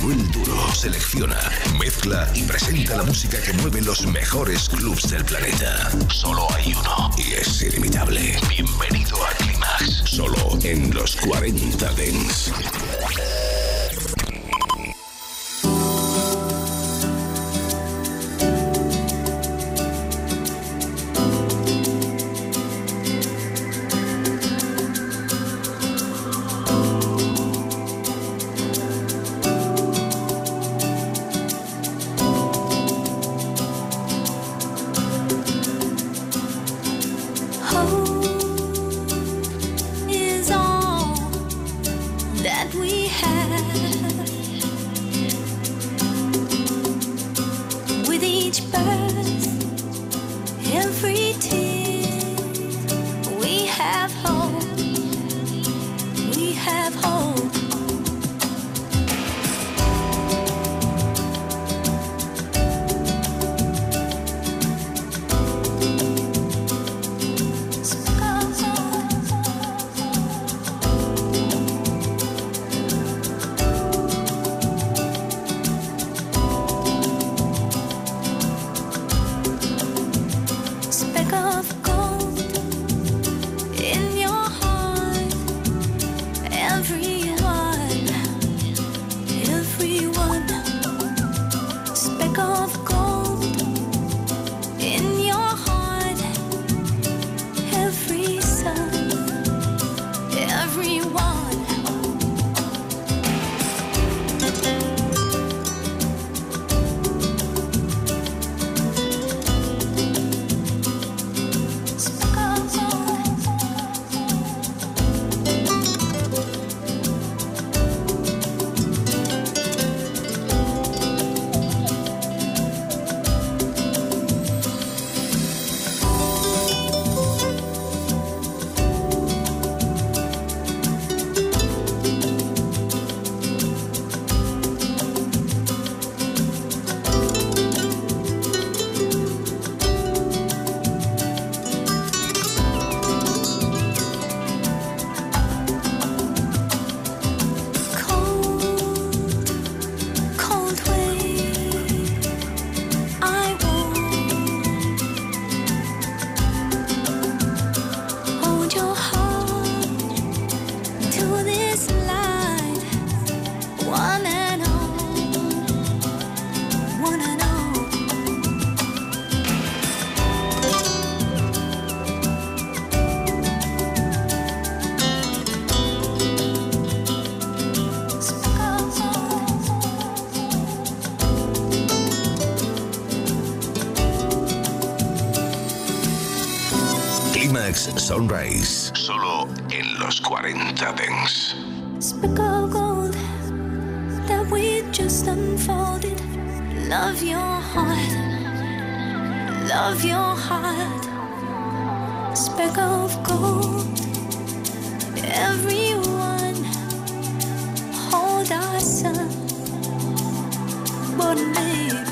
Manuel Duro selecciona, mezcla y presenta la música que mueve los mejores clubs del planeta. Solo hay uno y es ilimitable. Bienvenido a Climax, solo en los 40 Dents. Climax Sunrise, solo en los 40 Dance. Speck of gold that we just unfolded. Love your heart, love your heart. Speck of gold, everyone hold our son, but me.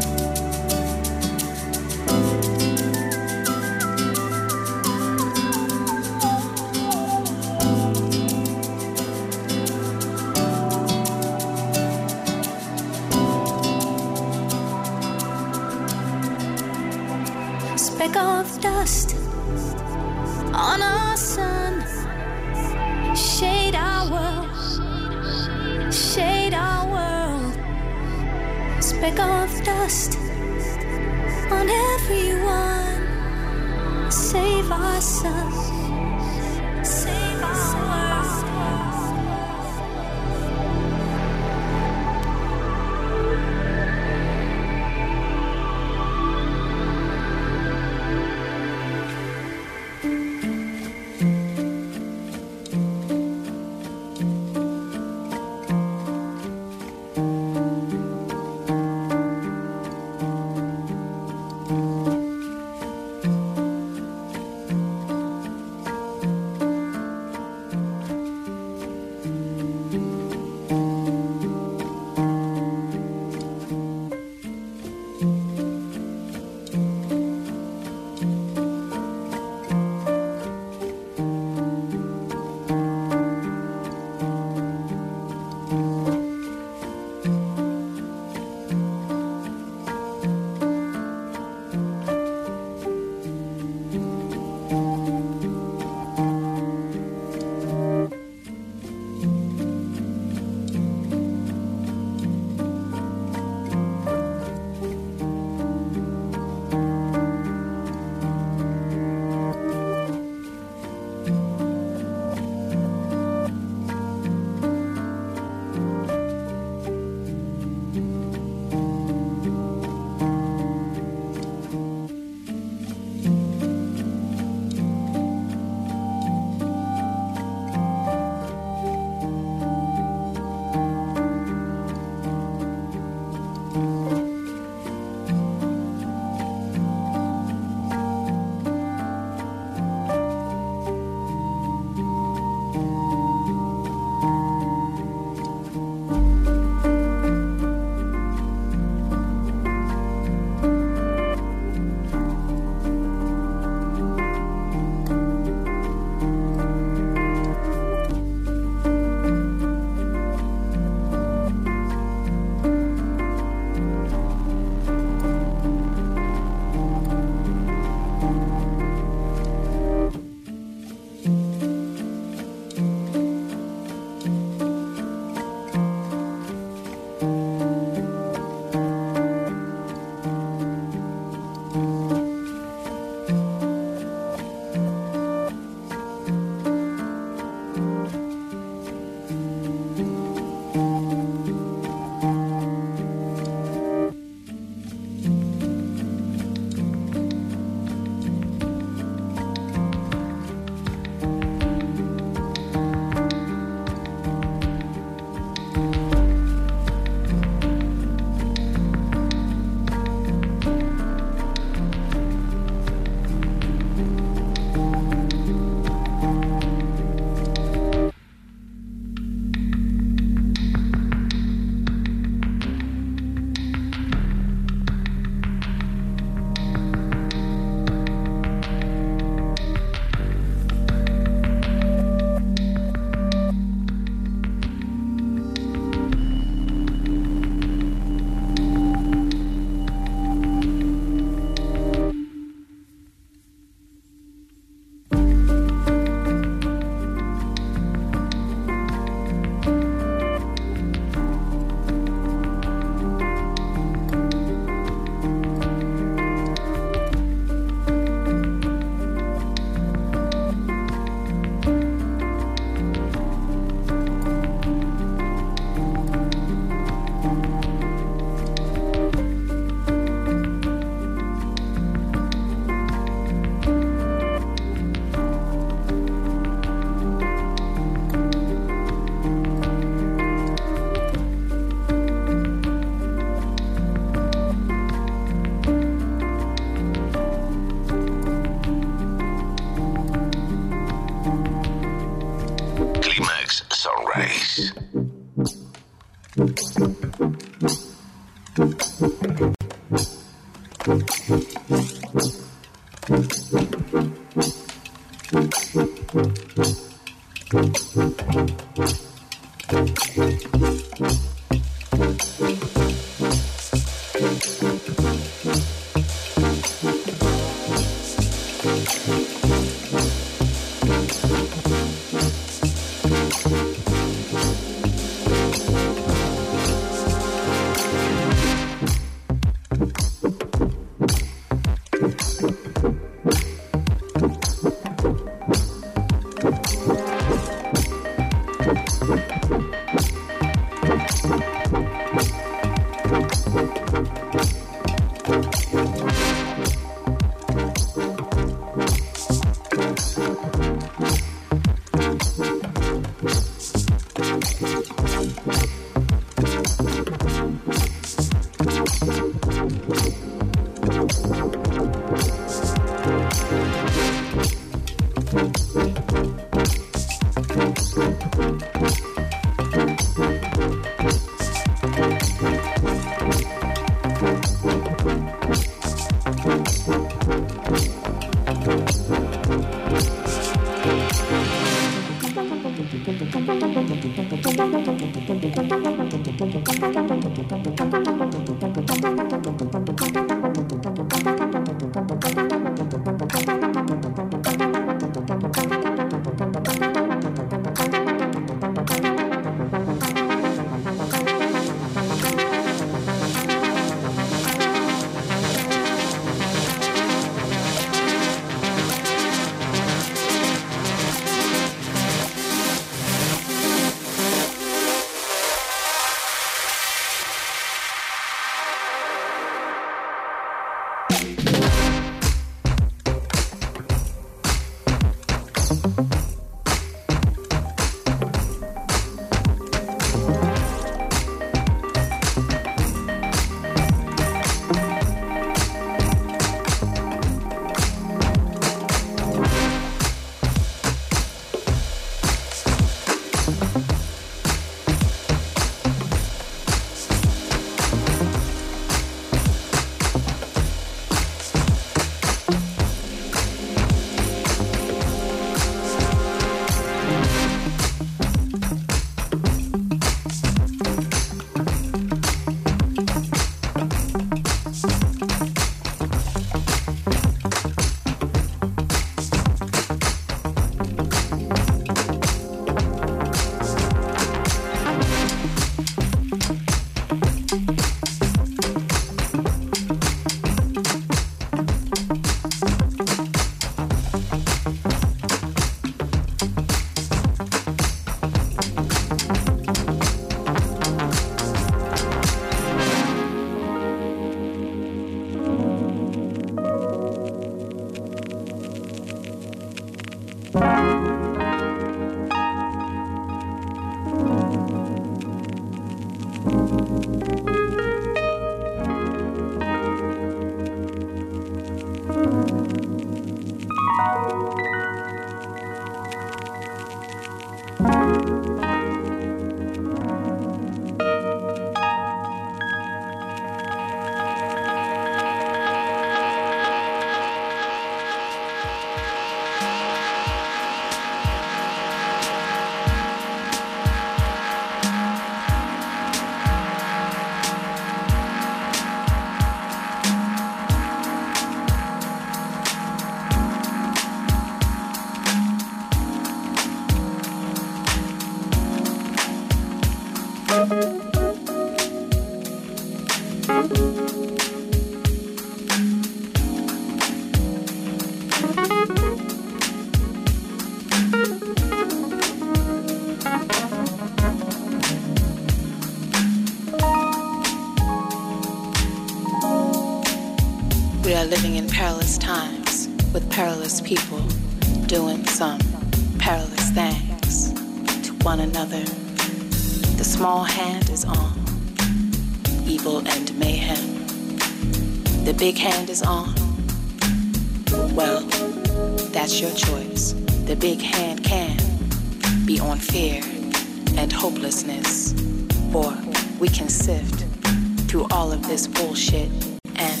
Of this bullshit and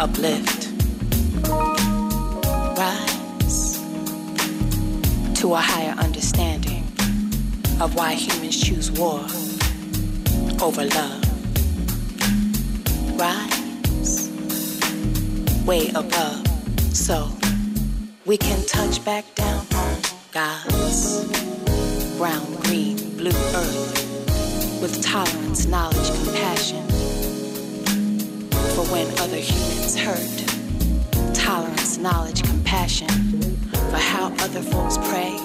uplift rise to a higher understanding of why humans choose war over love. Rise way above so we can touch back down on God's brown, green, blue earth with tolerance, knowledge, compassion when other humans hurt. Tolerance, knowledge, compassion for how other folks pray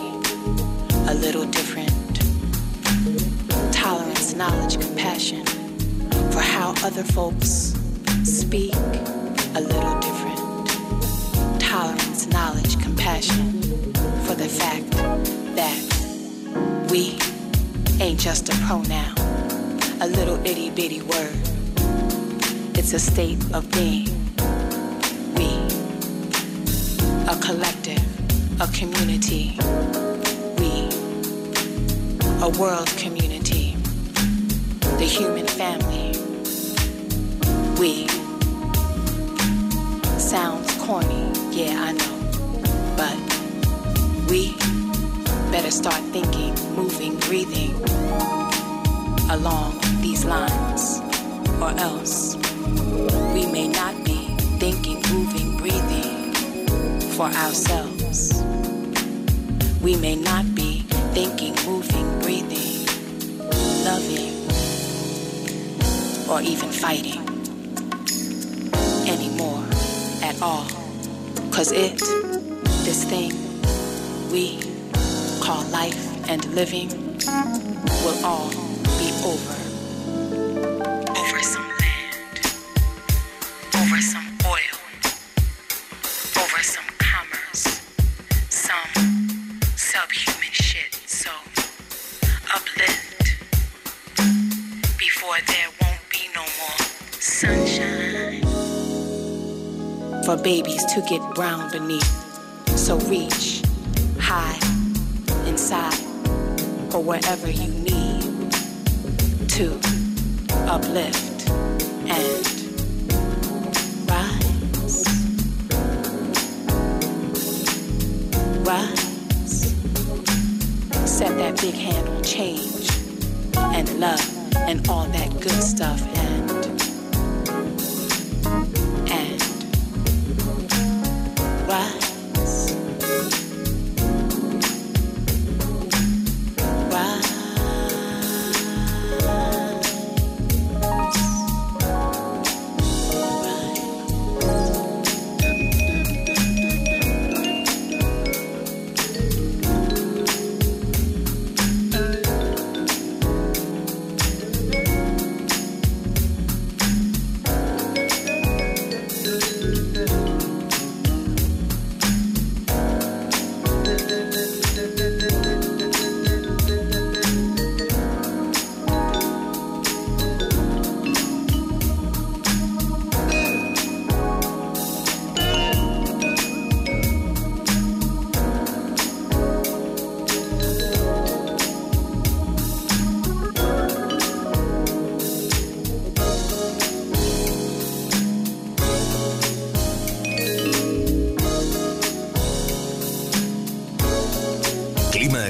a little different. Tolerance, knowledge, compassion for how other folks speak a little different. Tolerance, knowledge, compassion for the fact that we ain't just a pronoun, a little itty bitty word. It's a state of being. We, a collective, a community. We, a world community. The human family. We. Sounds corny, yeah, I know. But we better start thinking, moving, breathing along these lines, or else may not be thinking, moving, breathing for ourselves. We may not be thinking, moving, breathing, loving, or even fighting anymore at all. Cause it, this thing we call life and living, will all be over. Over babies to get brown beneath. So reach high inside or wherever you need to uplift and rise. Rise. Set that big hand on change and love and all that good stuff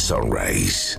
Sunrise.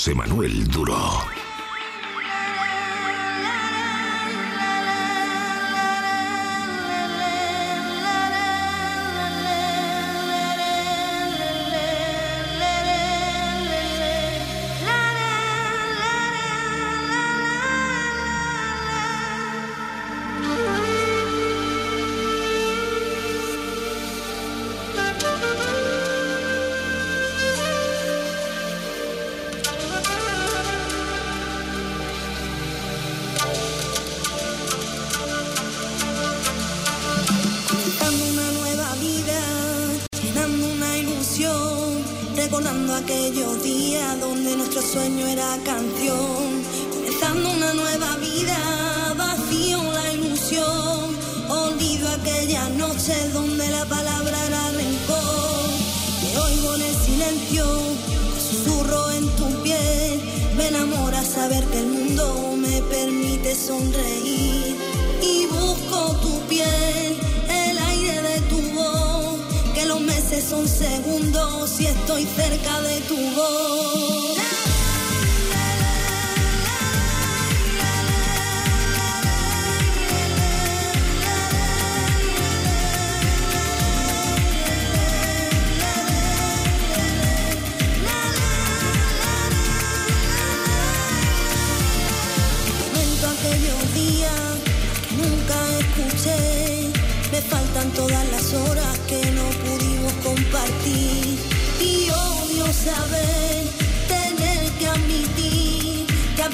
José Duro. Canción, comenzando una nueva vida, vacío la ilusión, olvido aquellas noches donde la palabra era rencor, te oigo en el silencio, susurro en tu piel, me enamora saber que el mundo me permite sonreír y busco tu piel, el aire de tu voz, que los meses son segundos y estoy cerca de tu voz.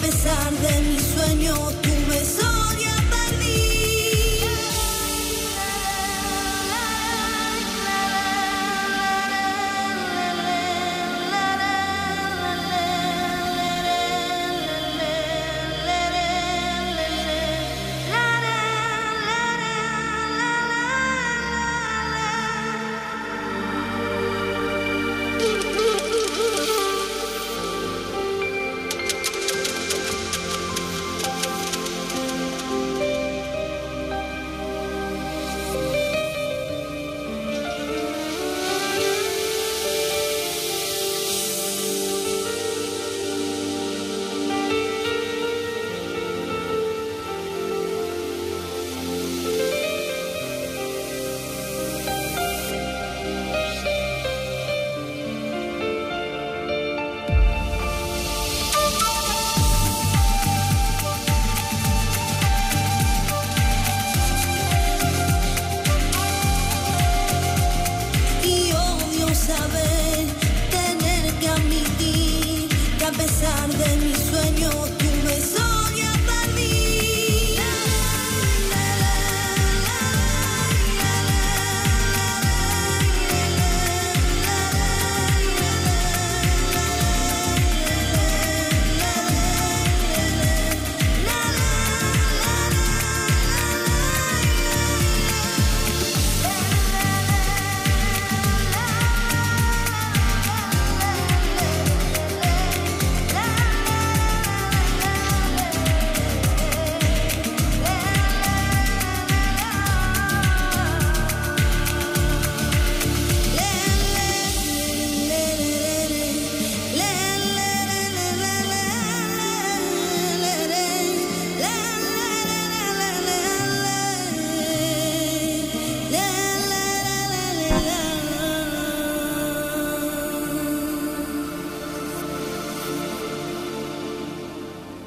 pesar de mi sueño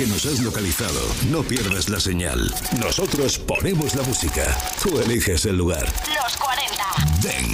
Que nos has localizado, no pierdas la señal. Nosotros ponemos la música. Tú eliges el lugar. Los 40. Dance.